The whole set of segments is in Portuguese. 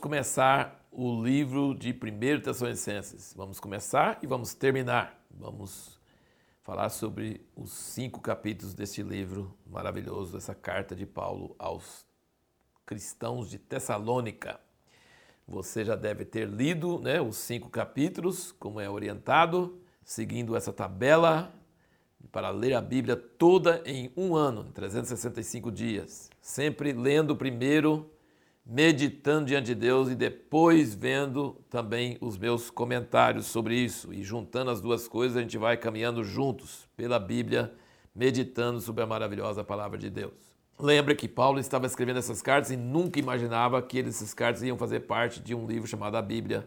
começar o livro de 1 Tessalonicenses. Vamos começar e vamos terminar. Vamos falar sobre os cinco capítulos deste livro maravilhoso, essa carta de Paulo aos cristãos de Tessalônica. Você já deve ter lido né, os cinco capítulos, como é orientado, seguindo essa tabela para ler a Bíblia toda em um ano, 365 dias. Sempre lendo primeiro meditando diante de Deus e depois vendo também os meus comentários sobre isso. E juntando as duas coisas, a gente vai caminhando juntos pela Bíblia, meditando sobre a maravilhosa palavra de Deus. Lembra que Paulo estava escrevendo essas cartas e nunca imaginava que essas cartas iam fazer parte de um livro chamado a Bíblia.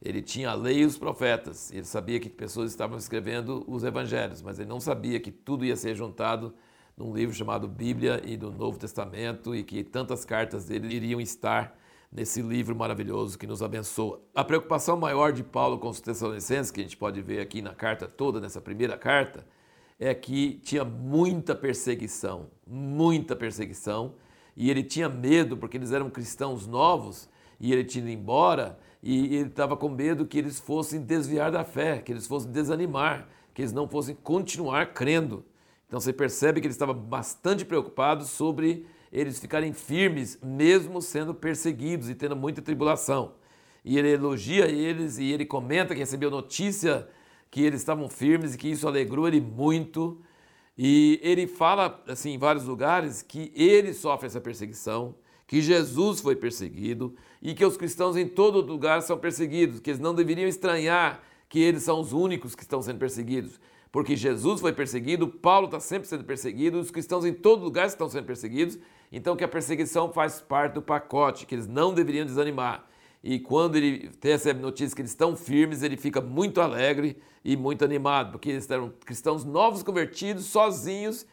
Ele tinha a lei e os profetas, ele sabia que pessoas estavam escrevendo os evangelhos, mas ele não sabia que tudo ia ser juntado num livro chamado Bíblia e do Novo Testamento e que tantas cartas dele iriam estar nesse livro maravilhoso que nos abençoa. A preocupação maior de Paulo com os Tessalonicenses, que a gente pode ver aqui na carta toda, nessa primeira carta, é que tinha muita perseguição, muita perseguição, e ele tinha medo porque eles eram cristãos novos e ele tinha ido embora e ele estava com medo que eles fossem desviar da fé, que eles fossem desanimar, que eles não fossem continuar crendo. Então você percebe que ele estava bastante preocupado sobre eles ficarem firmes, mesmo sendo perseguidos e tendo muita tribulação. E ele elogia eles e ele comenta que recebeu notícia que eles estavam firmes e que isso alegrou ele muito. E ele fala assim em vários lugares que ele sofre essa perseguição, que Jesus foi perseguido e que os cristãos em todo lugar são perseguidos, que eles não deveriam estranhar que eles são os únicos que estão sendo perseguidos porque Jesus foi perseguido, Paulo está sempre sendo perseguido, os cristãos em todo lugar estão sendo perseguidos, então que a perseguição faz parte do pacote, que eles não deveriam desanimar. E quando ele recebe notícia que eles estão firmes, ele fica muito alegre e muito animado, porque eles eram cristãos novos convertidos, sozinhos,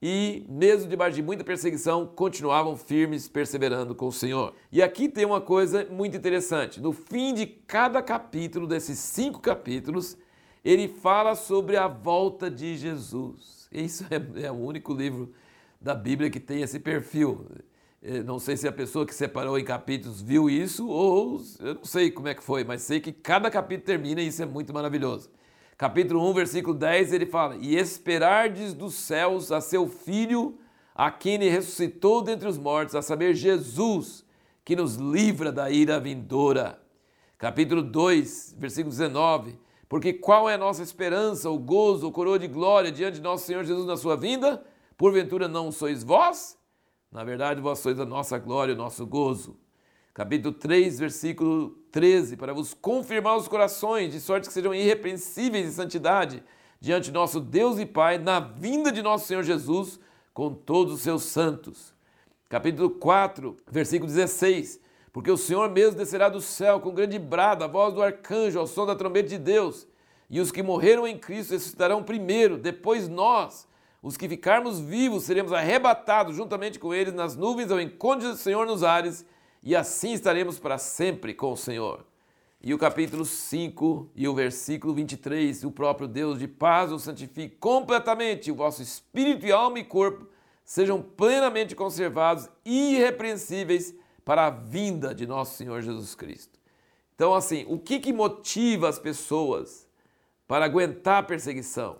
e mesmo debaixo de muita perseguição, continuavam firmes, perseverando com o Senhor. E aqui tem uma coisa muito interessante: no fim de cada capítulo, desses cinco capítulos, ele fala sobre a volta de Jesus. Isso é, é o único livro da Bíblia que tem esse perfil. Eu não sei se a pessoa que separou em capítulos viu isso ou eu não sei como é que foi, mas sei que cada capítulo termina e isso é muito maravilhoso. Capítulo 1, versículo 10, ele fala: E esperardes dos céus a seu filho, a quem ele ressuscitou dentre os mortos, a saber, Jesus, que nos livra da ira vindoura. Capítulo 2, versículo 19: porque qual é a nossa esperança, o gozo, o coroa de glória diante de nosso Senhor Jesus na sua vinda? Porventura não sois vós? Na verdade, vós sois a nossa glória, o nosso gozo. Capítulo 3, versículo 13, para vos confirmar os corações, de sorte que sejam irrepreensíveis em santidade diante de nosso Deus e Pai, na vinda de nosso Senhor Jesus, com todos os seus santos. Capítulo 4, versículo 16, porque o Senhor mesmo descerá do céu com grande brado, a voz do arcanjo, ao som da trombeta de Deus, e os que morreram em Cristo ressuscitarão primeiro, depois nós, os que ficarmos vivos, seremos arrebatados juntamente com eles nas nuvens ao encontro do Senhor nos ares, e assim estaremos para sempre com o Senhor. E o capítulo 5 e o versículo 23, o próprio Deus de paz o santifique completamente, o vosso espírito e alma e corpo sejam plenamente conservados, irrepreensíveis, para a vinda de nosso Senhor Jesus Cristo. Então, assim, o que, que motiva as pessoas para aguentar a perseguição?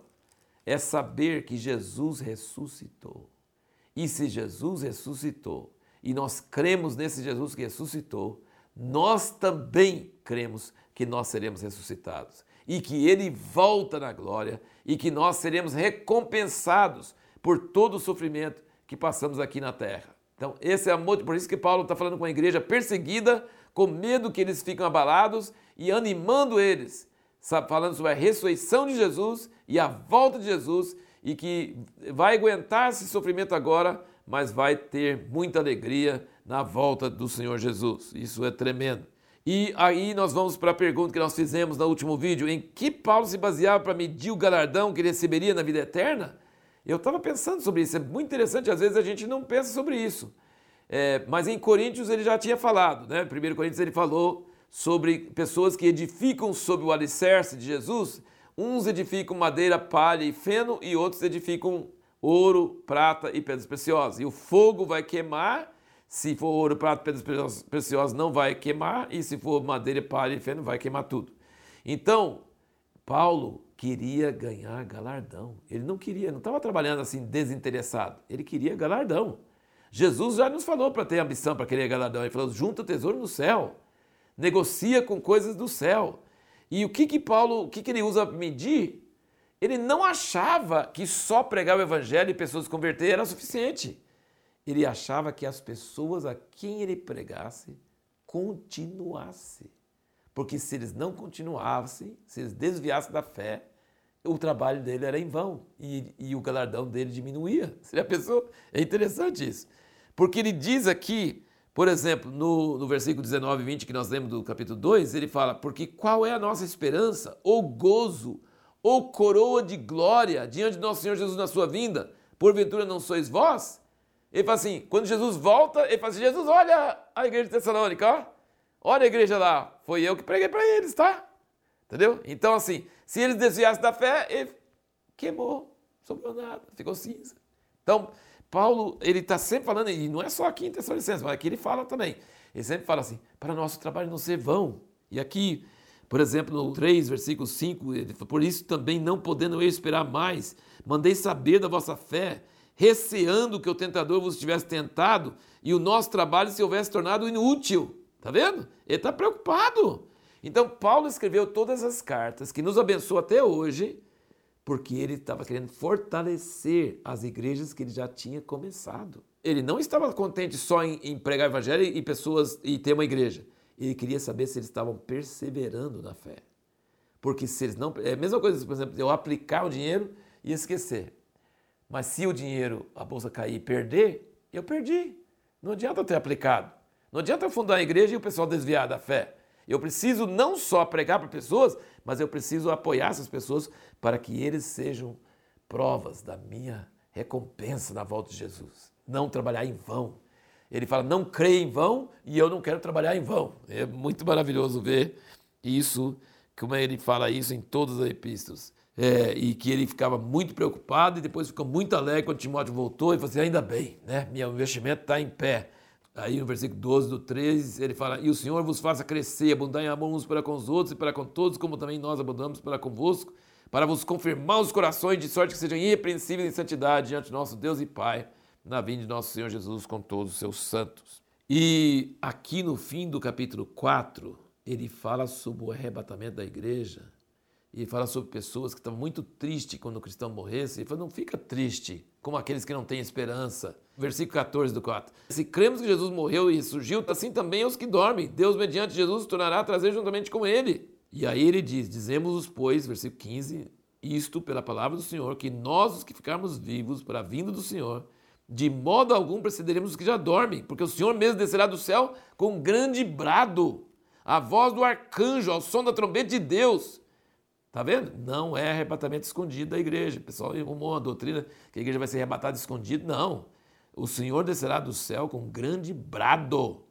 É saber que Jesus ressuscitou. E se Jesus ressuscitou, e nós cremos nesse Jesus que ressuscitou, nós também cremos que nós seremos ressuscitados e que ele volta na glória e que nós seremos recompensados por todo o sofrimento que passamos aqui na terra. Então, esse é amor, por isso que Paulo está falando com a igreja perseguida, com medo que eles ficam abalados e animando eles, falando sobre a ressurreição de Jesus e a volta de Jesus e que vai aguentar esse sofrimento agora, mas vai ter muita alegria na volta do Senhor Jesus. Isso é tremendo. E aí nós vamos para a pergunta que nós fizemos no último vídeo: em que Paulo se baseava para medir o galardão que ele receberia na vida eterna? Eu estava pensando sobre isso, é muito interessante, às vezes a gente não pensa sobre isso. É, mas em Coríntios ele já tinha falado, né? 1 Coríntios ele falou sobre pessoas que edificam sobre o alicerce de Jesus. Uns edificam madeira, palha e feno, e outros edificam ouro, prata e pedras preciosas. E o fogo vai queimar Se for ouro, prata, pedras preciosas, não vai queimar, e se for madeira, palha e feno, vai queimar tudo. Então, Paulo queria ganhar galardão. Ele não queria, não estava trabalhando assim desinteressado. Ele queria galardão. Jesus já nos falou para ter ambição, para querer galardão. Ele falou: junta o tesouro no céu, negocia com coisas do céu. E o que que Paulo, o que que ele usa para medir? Ele não achava que só pregar o evangelho e pessoas se converter era suficiente. Ele achava que as pessoas a quem ele pregasse continuassem. Porque se eles não continuassem, se eles desviassem da fé, o trabalho dele era em vão e, e o galardão dele diminuía. Você já pensou? É interessante isso. Porque ele diz aqui, por exemplo, no, no versículo 19 e 20 que nós lemos do capítulo 2, ele fala: Porque qual é a nossa esperança, ou gozo, ou coroa de glória diante de nosso Senhor Jesus na sua vinda? Porventura não sois vós? Ele fala assim: quando Jesus volta, ele fala assim: Jesus, olha a igreja de Tessalônica, ó. Olha a igreja lá, foi eu que preguei para eles, tá? Entendeu? Então, assim, se eles desviassem da fé, ele queimou, sobrou nada, ficou cinza. Então, Paulo, ele está sempre falando, e não é só aqui em Tessalonicenses, mas aqui ele fala também. Ele sempre fala assim, para nosso trabalho não ser vão. E aqui, por exemplo, no 3, versículo 5, ele fala, por isso também não podendo eu esperar mais, mandei saber da vossa fé, receando que o tentador vos tivesse tentado e o nosso trabalho se houvesse tornado inútil. Tá vendo? Ele está preocupado. Então, Paulo escreveu todas as cartas que nos abençoam até hoje, porque ele estava querendo fortalecer as igrejas que ele já tinha começado. Ele não estava contente só em, em pregar o evangelho e pessoas e ter uma igreja. Ele queria saber se eles estavam perseverando na fé. Porque se eles não. É a mesma coisa, por exemplo, eu aplicar o dinheiro e esquecer. Mas se o dinheiro, a bolsa cair e perder, eu perdi. Não adianta eu ter aplicado. Não adianta eu fundar a igreja e o pessoal desviar da fé. Eu preciso não só pregar para pessoas, mas eu preciso apoiar essas pessoas para que eles sejam provas da minha recompensa na volta de Jesus. Não trabalhar em vão. Ele fala, não creia em vão e eu não quero trabalhar em vão. É muito maravilhoso ver isso, como ele fala isso em todas as epístolas. É, e que ele ficava muito preocupado e depois ficou muito alegre quando Timóteo voltou e falou assim, ainda bem, né? meu investimento está em pé. Aí no versículo 12 do 13, ele fala: E o Senhor vos faça crescer, abundar em amor uns para com os outros e para com todos, como também nós abundamos para convosco, para vos confirmar os corações, de sorte que sejam irrepreensíveis em santidade diante nosso Deus e Pai, na vinda de nosso Senhor Jesus com todos os seus santos. E aqui no fim do capítulo 4, ele fala sobre o arrebatamento da igreja. E fala sobre pessoas que estavam muito tristes quando o cristão morresse. Ele fala: não fica triste como aqueles que não têm esperança. Versículo 14 do 4. Se cremos que Jesus morreu e ressurgiu, assim também os que dormem. Deus, mediante Jesus, tornará a trazer juntamente com ele. E aí ele diz: Dizemos-os, pois, versículo 15, isto pela palavra do Senhor, que nós, os que ficarmos vivos para a vinda do Senhor, de modo algum precederemos os que já dormem, porque o Senhor mesmo descerá do céu com um grande brado, a voz do arcanjo, ao som da trombeta de Deus. Tá vendo? Não é arrebatamento escondido da igreja. O pessoal arrumou uma doutrina que a igreja vai ser arrebatada escondido. Não. O Senhor descerá do céu com grande brado,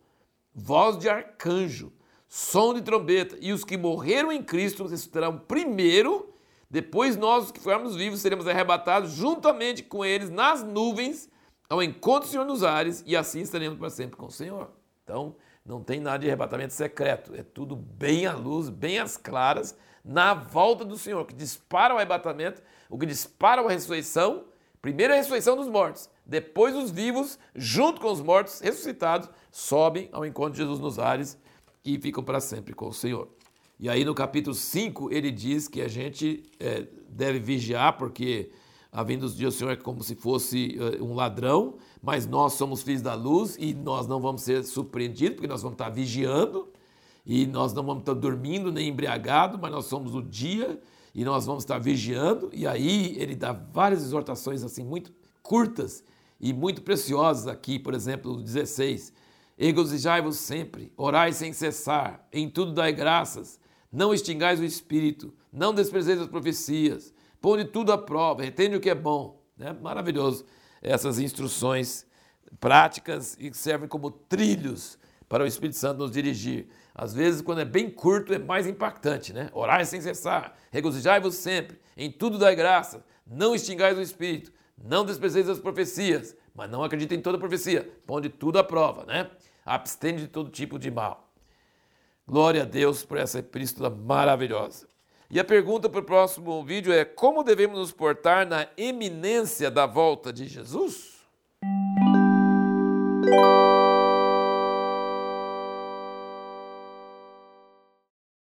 voz de arcanjo, som de trombeta, e os que morreram em Cristo ressuscitarão primeiro, depois nós, que formos vivos, seremos arrebatados juntamente com eles nas nuvens, ao encontro do Senhor nos ares, e assim estaremos para sempre com o Senhor. Então, não tem nada de arrebatamento secreto, é tudo bem à luz, bem às claras, na volta do Senhor, que dispara o arrebatamento, o que dispara a ressurreição, primeiro a ressurreição dos mortos, depois os vivos, junto com os mortos ressuscitados, sobem ao encontro de Jesus nos ares e ficam para sempre com o Senhor. E aí no capítulo 5 ele diz que a gente é, deve vigiar, porque a vinda do dia do Senhor é como se fosse uh, um ladrão, mas nós somos filhos da luz e nós não vamos ser surpreendidos, porque nós vamos estar vigiando e nós não vamos estar dormindo nem embriagados, mas nós somos o dia e nós vamos estar vigiando. E aí ele dá várias exortações assim muito curtas e muito preciosas aqui, por exemplo, o 16. Egozijai-vos sempre, orai sem cessar, em tudo dai graças, não extingais o espírito, não desprezeis as profecias, põe tudo à prova, retende o que é bom. Né? Maravilhoso essas instruções práticas e servem como trilhos para o Espírito Santo nos dirigir. Às vezes, quando é bem curto, é mais impactante, né? Orai sem cessar, regozijai-vos sempre, em tudo dai graça, não extingais o Espírito, Não desprezeis as profecias, mas não acredite em toda profecia. Põe tudo à prova, né? Abstende de todo tipo de mal. Glória a Deus por essa epístola maravilhosa. E a pergunta para o próximo vídeo é: como devemos nos portar na eminência da volta de Jesus?